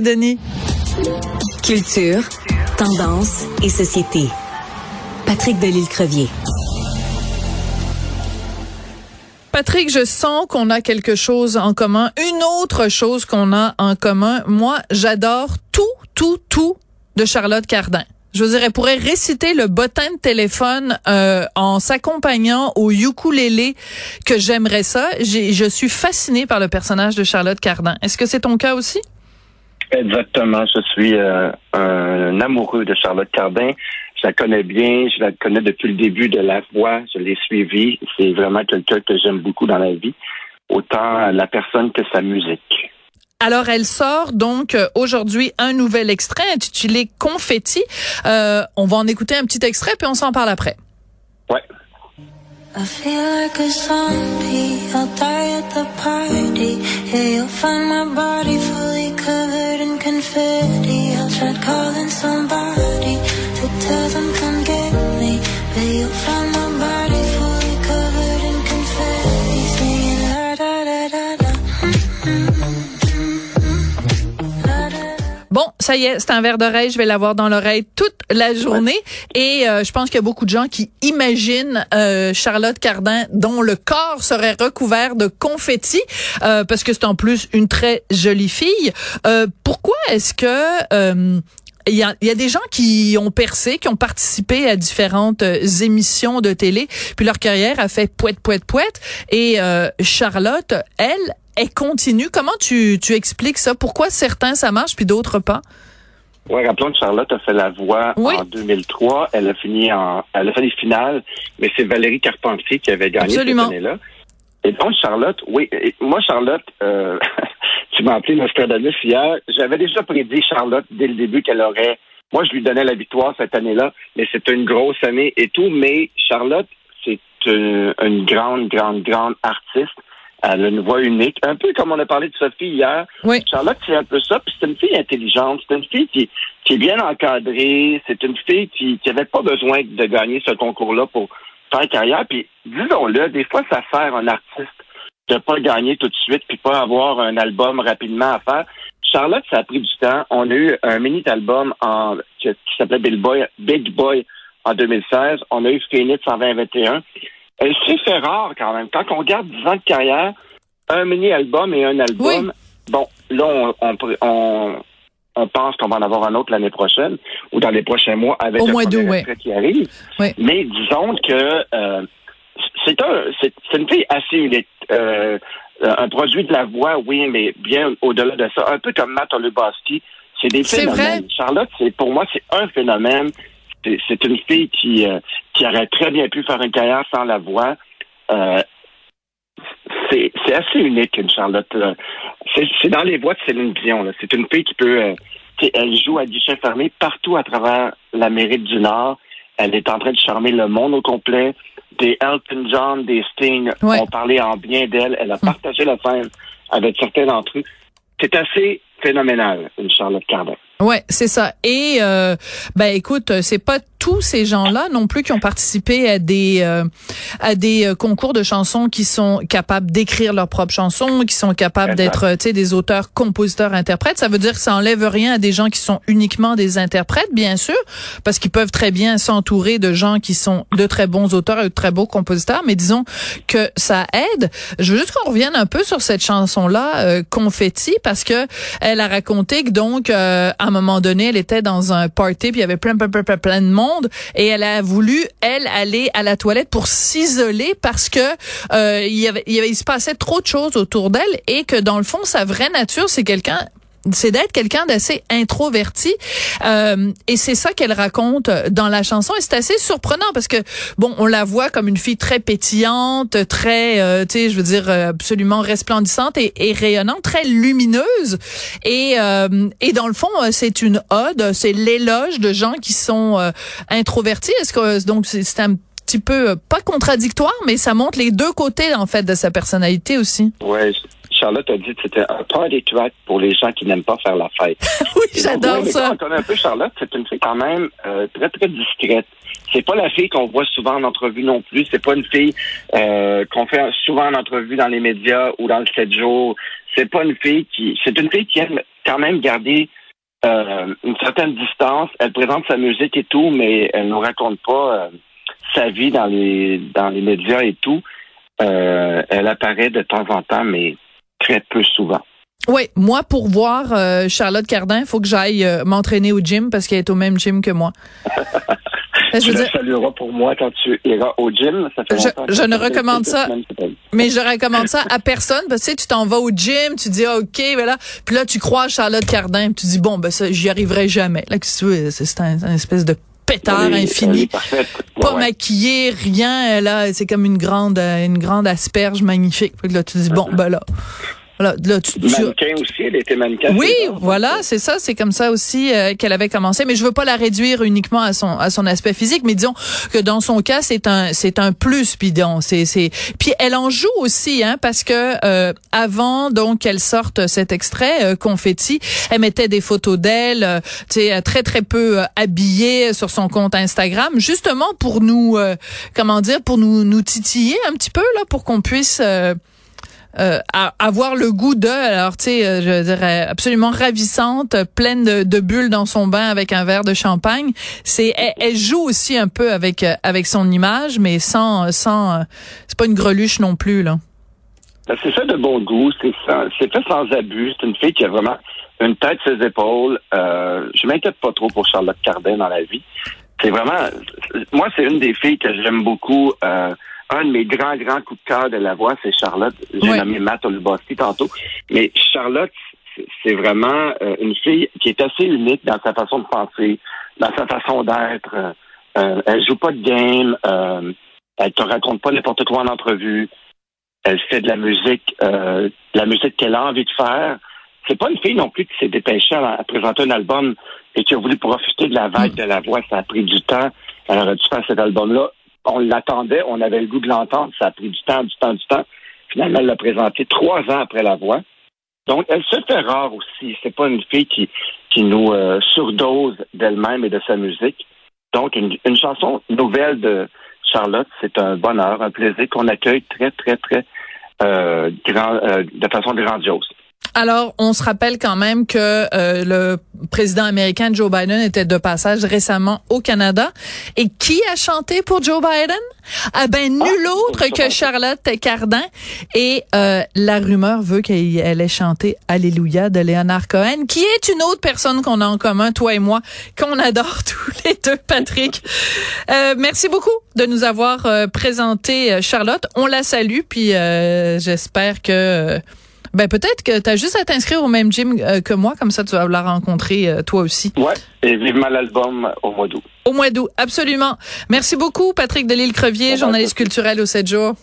Denis? Culture, tendance et société. Patrick Delisle-Crevier. Patrick, je sens qu'on a quelque chose en commun. Une autre chose qu'on a en commun. Moi, j'adore tout, tout, tout de Charlotte Cardin. Je vous dirais, elle pourrait réciter le bottin de téléphone euh, en s'accompagnant au ukulélé que j'aimerais ça. Je suis fascinée par le personnage de Charlotte Cardin. Est-ce que c'est ton cas aussi? Exactement. Je suis euh, un amoureux de Charlotte Cardin. Je la connais bien. Je la connais depuis le début de la voix. Je l'ai suivie. C'est vraiment quelqu'un que j'aime beaucoup dans la vie, autant la personne que sa musique. Alors, elle sort donc euh, aujourd'hui un nouvel extrait intitulé Confetti. Euh, on va en écouter un petit extrait, puis on s'en parle après. Ouais. I feel like a zombie, I'll die at the party. Yeah, you'll find my body fully covered in confetti. I'll try calling somebody ça y est, c'est un verre d'oreille. Je vais l'avoir dans l'oreille toute la journée. Et euh, je pense qu'il y a beaucoup de gens qui imaginent euh, Charlotte Cardin dont le corps serait recouvert de confettis euh, parce que c'est en plus une très jolie fille. pourquoi est-ce que il y, a, il y a, des gens qui ont percé, qui ont participé à différentes émissions de télé, puis leur carrière a fait poète, poète, poète. Et Charlotte, elle, elle continue. Comment tu, tu expliques ça? Pourquoi certains ça marche puis d'autres pas? Oui, rappelons que Charlotte a fait la voix en 2003. Elle a fini en, elle a fait les finales, mais c'est Valérie Carpentier qui avait gagné cette année-là. Et donc, Charlotte, oui, moi, Charlotte, euh, tu m'as appelé Nostradamus hier. J'avais déjà prédit Charlotte dès le début qu'elle aurait. Moi, je lui donnais la victoire cette année-là, mais c'était une grosse année et tout. Mais Charlotte, c'est une, une grande, grande, grande artiste. Elle a une voix unique, un peu comme on a parlé de Sophie hier. Oui. Charlotte, c'est un peu ça. Puis c'est une fille intelligente, c'est une fille qui, qui est bien encadrée, c'est une fille qui n'avait pas besoin de gagner ce concours-là pour faire carrière. Puis disons-le, des fois, ça sert un artiste de pas gagner tout de suite puis pas avoir un album rapidement à faire. Charlotte, ça a pris du temps. On a eu un mini-album en, qui, s'appelait Big Boy, Big Boy en 2016. On a eu Phoenix en 2021. S'est fait rare quand même. Quand on regarde 10 ans de carrière, un mini-album et un album, bon, là, on, on, on, pense qu'on va en avoir un autre l'année prochaine ou dans les prochains mois avec Au le moins deux, premier qui arrive. Mais disons que euh, c'est un, c'est, une fille assez unique. Euh, un produit de la voix, oui, mais bien au-delà de ça. Un peu comme Matt Oluboski. C'est des phénomènes. Vrai. Charlotte, c'est pour moi, c'est un phénomène c'est une fille qui, euh, qui aurait très bien pu faire une carrière sans la voix. Euh, c'est assez unique, une Charlotte. C'est dans les voix de Céline Dion. C'est une fille qui peut... Euh, elle joue à guichet fermé partout à travers l'Amérique du Nord. Elle est en train de charmer le monde au complet. Des Elton John, des Sting ont parlé en bien d'elle. Elle a hum. partagé la scène avec certains d'entre eux. C'est assez phénoménal, une Charlotte Cardin. Ouais, c'est ça. Et euh, ben écoute, c'est pas tous ces gens-là non plus qui ont participé à des euh, à des euh, concours de chansons qui sont capables d'écrire leurs propres chansons, qui sont capables d'être tu sais des auteurs, compositeurs, interprètes. Ça veut dire que ça enlève rien à des gens qui sont uniquement des interprètes, bien sûr, parce qu'ils peuvent très bien s'entourer de gens qui sont de très bons auteurs et de très beaux compositeurs. Mais disons que ça aide. Je veux juste qu'on revienne un peu sur cette chanson-là, euh, Confetti, parce que elle a raconté que donc à un moment donné, elle était dans un party puis il y avait plein plein plein plein de monde et elle a voulu elle aller à la toilette pour s'isoler parce que euh, il y avait il y avait il se passait trop de choses autour d'elle et que dans le fond sa vraie nature c'est quelqu'un c'est d'être quelqu'un d'assez introverti euh, et c'est ça qu'elle raconte dans la chanson et c'est assez surprenant parce que bon on la voit comme une fille très pétillante très euh, tu sais je veux dire absolument resplendissante et, et rayonnante très lumineuse et euh, et dans le fond euh, c'est une ode c'est l'éloge de gens qui sont euh, introvertis. Est-ce que donc c'est un petit peu pas contradictoire mais ça montre les deux côtés en fait de sa personnalité aussi. Ouais Charlotte a dit que c'était un party track pour les gens qui n'aiment pas faire la fête. oui, j'adore ça. Quand on connaît un peu Charlotte, c'est une fille quand même euh, très, très discrète. C'est pas la fille qu'on voit souvent en entrevue non plus. C'est pas une fille euh, qu'on fait souvent en entrevue dans les médias ou dans le 7 jours. C'est pas une fille qui... C'est une fille qui aime quand même gardé euh, une certaine distance. Elle présente sa musique et tout, mais elle nous raconte pas sa vie dans les dans les médias et tout. Euh, elle apparaît de temps en temps, mais très peu souvent. Oui, moi pour voir Charlotte Cardin, il faut que j'aille m'entraîner au gym parce qu'elle est au même gym que moi. je tu salueras pour moi quand tu iras au gym. Ça fait je, je ne recommande ça, mais je recommande ça à personne parce que tu t'en vas au gym, tu dis ah, ok, voilà, puis là tu crois Charlotte Cardin, puis tu dis bon ben ça j'y arriverai jamais. Là c'est un, un espèce de pétard infini, pas maquillé, rien. Là, c'est comme une grande, une grande asperge magnifique. Là, tu dis bon, ben là, Là, tu, mannequin aussi, elle était mannequin. Oui, voilà, c'est ça, c'est comme ça aussi euh, qu'elle avait commencé. Mais je veux pas la réduire uniquement à son à son aspect physique, mais disons que dans son cas, c'est un c'est un plus. Puis c'est c'est puis elle en joue aussi, hein, parce que euh, avant donc qu'elle sorte cet extrait euh, confetti, elle mettait des photos d'elle, tu sais, très très peu habillée sur son compte Instagram, justement pour nous, comment dire, pour nous nous titiller un petit peu là, pour qu'on puisse euh, avoir le goût de, alors tu sais, euh, je dirais absolument ravissante, pleine de, bulles dans son bain avec un verre de champagne. C'est, elle, joue aussi un peu avec euh, avec son image, mais sans sans, c'est pas une greluche non plus là. Ben, c'est ça de bon goût, c'est c'est fait sans abus. C'est une fille qui a vraiment une tête ses épaules. Euh, je m'inquiète pas trop pour Charlotte Cardin dans la vie. C'est vraiment, moi, c'est une des filles que j'aime beaucoup. Euh, un de mes grands, grands coups de cœur de la voix, c'est Charlotte. J'ai nommé Matt Oluboski tantôt. Mais Charlotte, c'est vraiment euh, une fille qui est assez unique dans sa façon de penser, dans sa façon d'être. Euh, euh elle joue pas de game. Euh, elle te raconte pas n'importe quoi en entrevue. Elle fait de la musique, euh, de la musique qu'elle a envie de faire. C'est pas une fille non plus qui s'est dépêchée à, présenter un album et qui a voulu profiter de la vague mm. de la voix. Ça a pris du temps. Elle aurait dû faire cet album-là on l'attendait, on avait le goût de l'entendre, ça a pris du temps, du temps, du temps. Finalement, elle l'a présenté trois ans après la voix. Donc, elle se fait rare aussi. C'est pas une fille qui, qui nous euh, surdose d'elle-même et de sa musique. Donc, une, chanson nouvelle de Charlotte, c'est un bonheur, un plaisir qu'on accueille très, très, très euh, grand, euh, de façon grandiose. Alors, on se rappelle quand même que euh, le président américain Joe Biden était de passage récemment au Canada. Et qui a chanté pour Joe Biden? Ah ben, nul ah, autre que Charlotte Cardin. Et euh, la rumeur veut qu'elle ait chanté Alléluia de Leonard Cohen, qui est une autre personne qu'on a en commun, toi et moi, qu'on adore tous les deux, Patrick. Euh, merci beaucoup de nous avoir présenté Charlotte. On la salue, puis j'espère que ben peut-être que tu as juste à t'inscrire au même gym euh, que moi, comme ça tu vas la rencontrer euh, toi aussi. Ouais, et vivement l'album au mois d'août. Au mois d'août, absolument. Merci beaucoup, Patrick Delisle-Crevier, journaliste culturel au 7 jours.